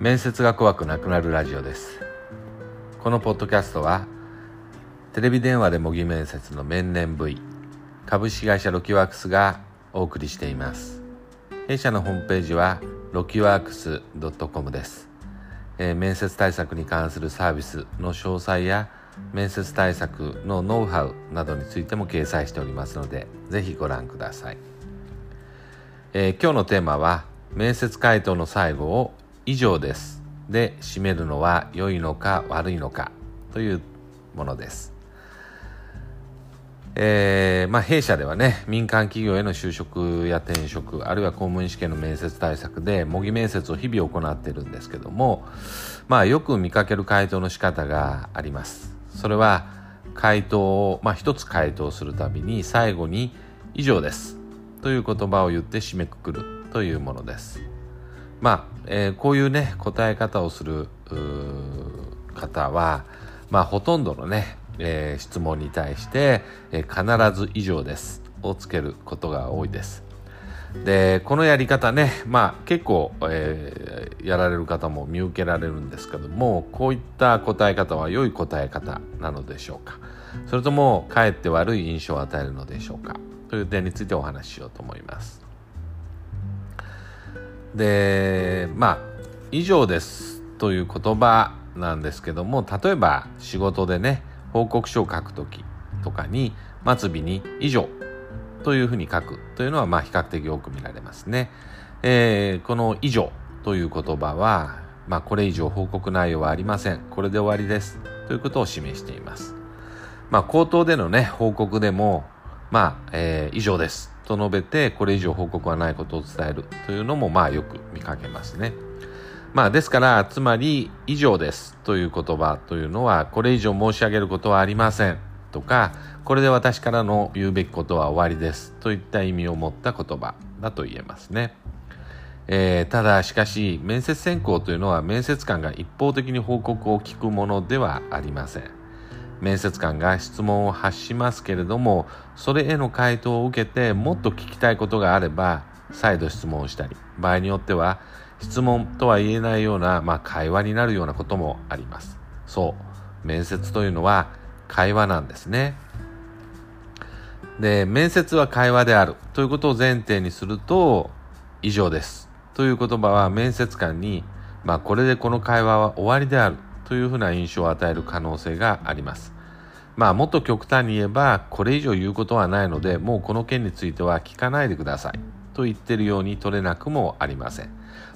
面接が怖くなくなるラジオです。このポッドキャストはテレビ電話で模擬面接の面々 V 株式会社ロキワークスがお送りしています。弊社のホームページはロキワークス .com です、えー、面接対策に関するサービスの詳細や面接対策のノウハウなどについても掲載しておりますのでぜひご覧ください、えー、今日のテーマは面接回答の最後を以上ですで締めるのは良いのか悪いのかというものです。えーまあ、弊社ではね民間企業への就職や転職あるいは公務員試験の面接対策で模擬面接を日々行ってるんですけども、まあ、よく見かける回答の仕方があります。それは回答を、まあ、一つ回答するたびに最後に「以上です」という言葉を言って締めくくるというものです。まあ、えー、こういうね答え方をする方は、まあ、ほとんどのね、えー、質問に対して、えー、必ず以上ですをつけることが多いです。でこのやり方ね、まあ、結構、えー、やられる方も見受けられるんですけどもこういった答え方は良い答え方なのでしょうかそれともかえって悪い印象を与えるのでしょうかという点についてお話ししようと思います。でまあ以上ですという言葉なんですけども例えば仕事でね報告書を書く時とかに末尾に以上というふうに書くというのはまあ比較的多く見られますね。えー、この以上という言葉は、まあ、これ以上報告内容はありません。これで終わりです。ということを示しています。まあ、口頭でのね、報告でも、まあ、えー、以上です。と述べてこれ以上報告はないことを伝えるというのもまあよく見かけますね。まあですからつまり以上ですという言葉というのはこれ以上申し上げることはありませんとかこれで私からの言うべきことは終わりですといった意味を持った言葉だと言えますね。えー、ただしかし面接選考というのは面接官が一方的に報告を聞くものではありません。面接官が質問を発しますけれどもそれへの回答を受けてもっと聞きたいことがあれば再度質問をしたり場合によっては質問とは言えないような、まあ、会話になるようなこともあります。そう。面接というのは会話なんですね。で面接は会話である。ということを前提にすると以上です。という言葉は面接官に、まあ、これでこの会話は終わりである。というふうな印象を与える可能性があります。まあもっと極端に言えばこれ以上言うことはないのでもうこの件については聞かないでくださいと言ってるように取れなくもありません。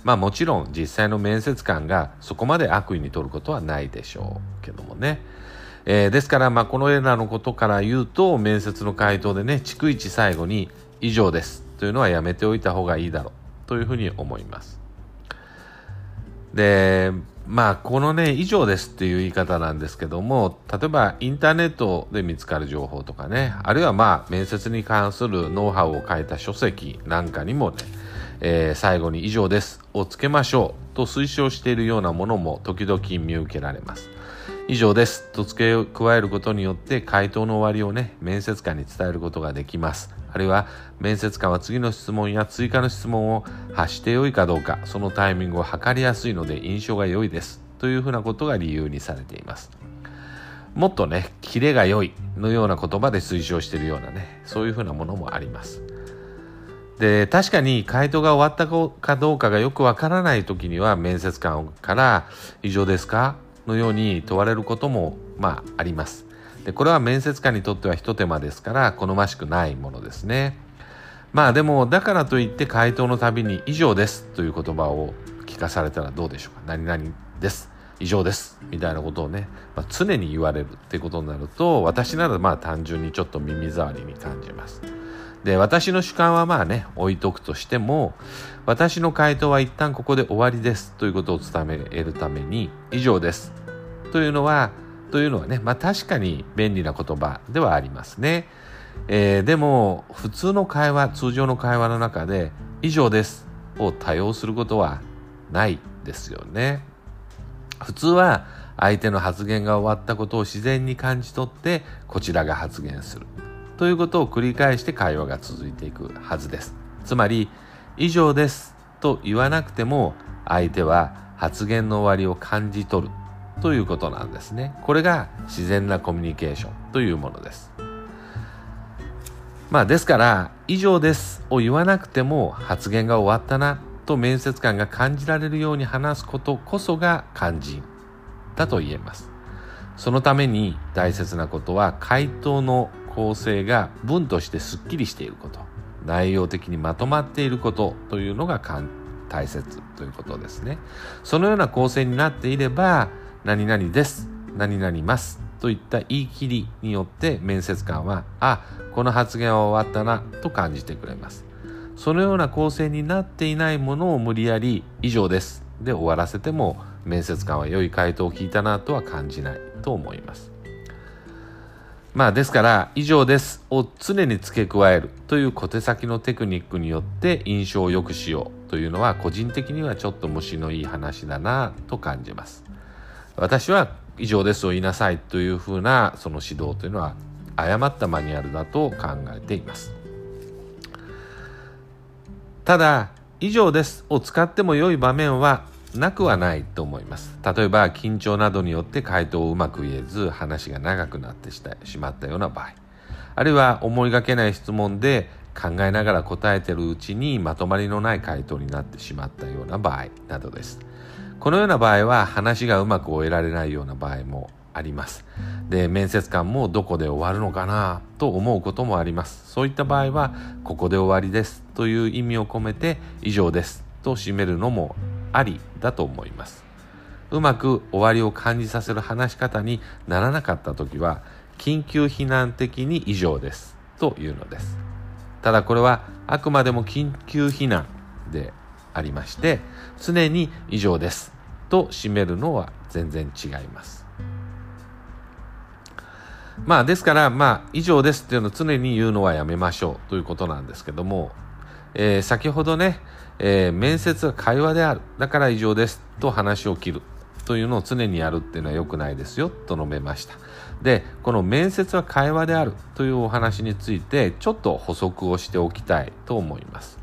まあもちろん実際の面接官がそこまで悪意に取ることはないでしょうけどもね。えー、ですからまあこのようなのことから言うと面接の回答でね逐一最後に以上ですというのはやめておいた方がいいだろうというふうに思います。でまあこのね以上ですっていう言い方なんですけども例えばインターネットで見つかる情報とかねあるいはまあ面接に関するノウハウを書いた書籍なんかにもね、えー、最後に以上ですをつけましょうと推奨しているようなものも時々見受けられます。以上です。と付け加えることによって回答の終わりをね面接官に伝えることができます。あるいは面接官は次の質問や追加の質問を発してよいかどうかそのタイミングを測りやすいので印象が良いです。というふうなことが理由にされています。もっとねキレが良いのような言葉で推奨しているようなねそういうふうなものもあります。で確かに回答が終わったかどうかがよくわからない時には面接官から「以上ですか?」のように問われることもまああります。でこれは面接官にとっては一手間ですから好ましくないものですね。まあでもだからといって回答のたびに「以上です」という言葉を聞かされたらどうでしょうか。何々です。以上です。みたいなことをね、まあ、常に言われるっていうことになると私ならまあ単純にちょっと耳障りに感じます。で私の主観はまあね置いとくとしても私の回答は一旦ここで終わりですということを伝えるために以上ですというのはというのはね、まあ、確かに便利な言葉ではありますね。えー、でも普通の会話通常の会話の中で「以上です」を多用することはないですよね。普通は相手の発言が終わったことを自然に感じ取ってこちらが発言するということを繰り返して会話が続いていくはずです。つまり「以上です」と言わなくても相手は発言の終わりを感じ取るということなんですね。これが自然なコミュニケーションというものです。まあですから、以上ですを言わなくても発言が終わったなと面接官が感じられるように話すことこそが肝心だと言えます。そのために大切なことは回答の構成が文としてすっきりしていること、内容的にまとまっていることというのが大切ということですね。そのような構成になっていれば、何々です、何々ますといった言い切りによって面接官は、あ、この発言は終わったなと感じてくれます。そのような構成になっていないものを無理やり以上ですで終わらせても面接官は良い回答を聞いたなとは感じないと思います。まあですから以上ですを常に付け加えるという小手先のテクニックによって印象を良くしようというのは個人的にはちょっと虫のいい話だなと感じます。私は以上ですを言いなさいというふうなその指導というのは誤ったマニュアルだと考えています。ただ、以上ですを使っても良い場面はなくはないと思います。例えば、緊張などによって回答をうまく言えず、話が長くなってしまったような場合。あるいは、思いがけない質問で考えながら答えてるうちにまとまりのない回答になってしまったような場合などです。このような場合は、話がうまく終えられないような場合もあります。で、面接官もどこで終わるのかなと思うこともあります。そういった場合は、ここで終わりですという意味を込めて、以上ですと締めるのもありだと思います。うまく終わりを感じさせる話し方にならなかった時は、緊急避難的に以上ですというのです。ただこれはあくまでも緊急避難でありまして、常に以上ですと締めるのは全然違います。まあですからまあ以上ですっていうのを常に言うのはやめましょうということなんですけども、えー、先ほどね、えー、面接は会話である。だから以上です。と話を切る。というのを常にやるっていうのは良くないですよ。と述べました。でこの面接は会話である。というお話についてちょっと補足をしておきたい。と思います。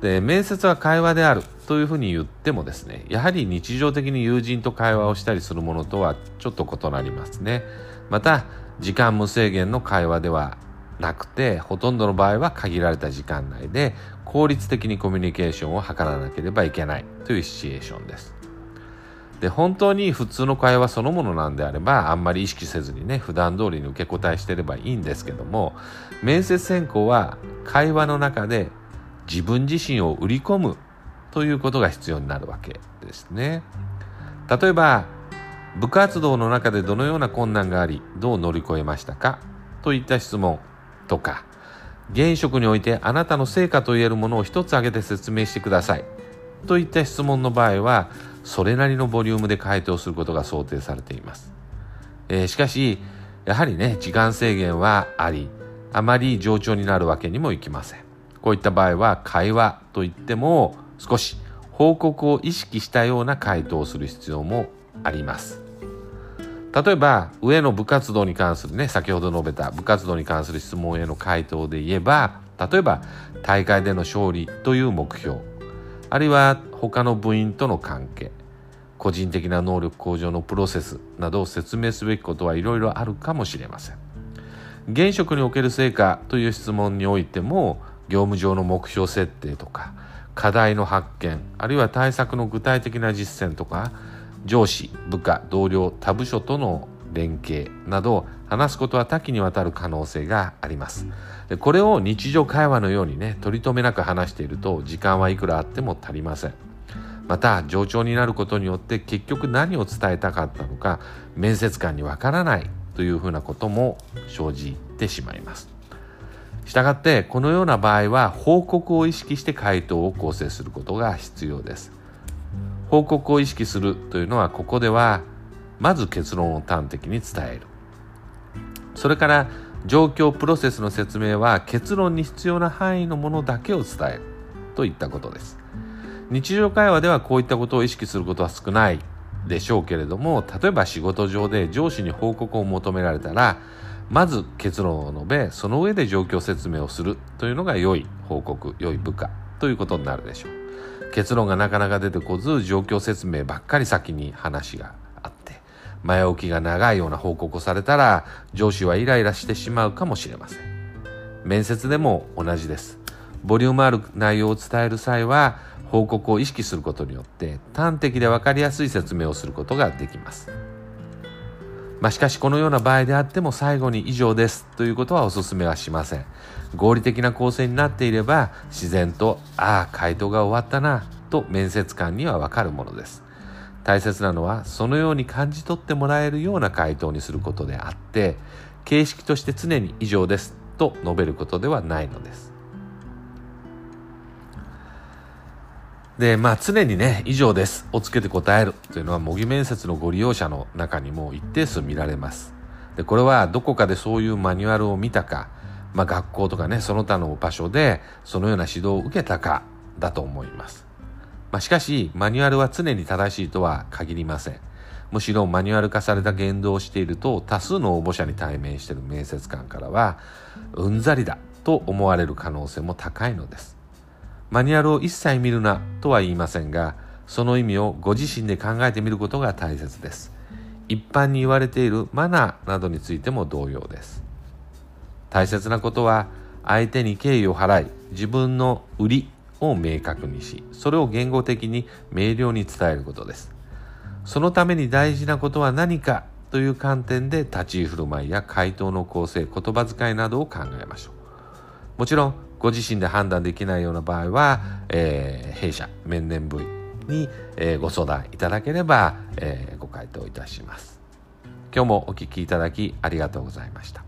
で面接は会話である。というふうに言ってもですねやはり日常的に友人と会話をしたりするものとはちょっと異なりますね。また時間無制限の会話ではなくてほとんどの場合は限られた時間内で効率的にコミュニケーションを図らなければいけないというシチュエーションです。で本当に普通の会話そのものなんであればあんまり意識せずにね普段通りに受け答えしてればいいんですけども面接選考は会話の中で自分自身を売り込むということが必要になるわけですね。例えば部活動の中でどのような困難があり、どう乗り越えましたか？といった質問。とか、現職においてあなたの成果と言えるものを一つ挙げて説明してください。といった質問の場合は、それなりのボリュームで回答することが想定されています。えー、しかし、やはりね、時間制限はあり、あまり冗長になるわけにもいきません。こういった場合は、会話といっても、少し報告を意識したような回答をする必要もあります。例えば上の部活動に関するね先ほど述べた部活動に関する質問への回答で言えば例えば大会での勝利という目標あるいは他の部員との関係個人的な能力向上のプロセスなどを説明すべきことはいろいろあるかもしれません。現職における成果という質問においても業務上の目標設定とか課題の発見あるいは対策の具体的な実践とか上司、部下、同僚、他部署との連携など話すことは多岐にわたる可能性があります。これを日常会話のようにね取り留めなく話していると時間はいくらあっても足りません。また冗長になることによって結局何を伝えたかったのか面接官にわからないというふうなことも生じてしまいます。したがってこのような場合は報告を意識して回答を構成することが必要です。報告を意識するというのはここではまず結論を端的に伝える。それから状況プロセスの説明は結論に必要な範囲のものだけを伝えるといったことです。日常会話ではこういったことを意識することは少ないでしょうけれども例えば仕事上で上司に報告を求められたらまず結論を述べその上で状況説明をするというのが良い報告良い部下ということになるでしょう。結論がなかなか出てこず状況説明ばっかり先に話があって前置きが長いような報告をされたら上司はイライラしてしまうかもしれません面接でも同じですボリュームある内容を伝える際は報告を意識することによって端的で分かりやすい説明をすることができます。まあ、しかしこのような場合であっても最後に以上ですということはお勧めはしません。合理的な構成になっていれば自然とああ回答が終わったなと面接官にはわかるものです。大切なのはそのように感じ取ってもらえるような回答にすることであって形式として常に以上ですと述べることではないのです。で、まあ常にね、以上です。をつけて答えるというのは模擬面接のご利用者の中にも一定数見られます。で、これはどこかでそういうマニュアルを見たか、まあ学校とかね、その他の場所でそのような指導を受けたかだと思います。まあしかし、マニュアルは常に正しいとは限りません。むしろマニュアル化された言動をしていると多数の応募者に対面している面接官からはうんざりだと思われる可能性も高いのです。マニュアルを一切見るなとは言いませんが、その意味をご自身で考えてみることが大切です。一般に言われているマナーなどについても同様です。大切なことは、相手に敬意を払い、自分の売りを明確にし、それを言語的に明瞭に伝えることです。そのために大事なことは何かという観点で立ち居振る舞いや回答の構成、言葉遣いなどを考えましょう。もちろん、ご自身で判断できないような場合は、えー、弊社面々部に、えー、ご相談いただければ、えー、ご回答いたします。今日もお聞きいただきありがとうございました。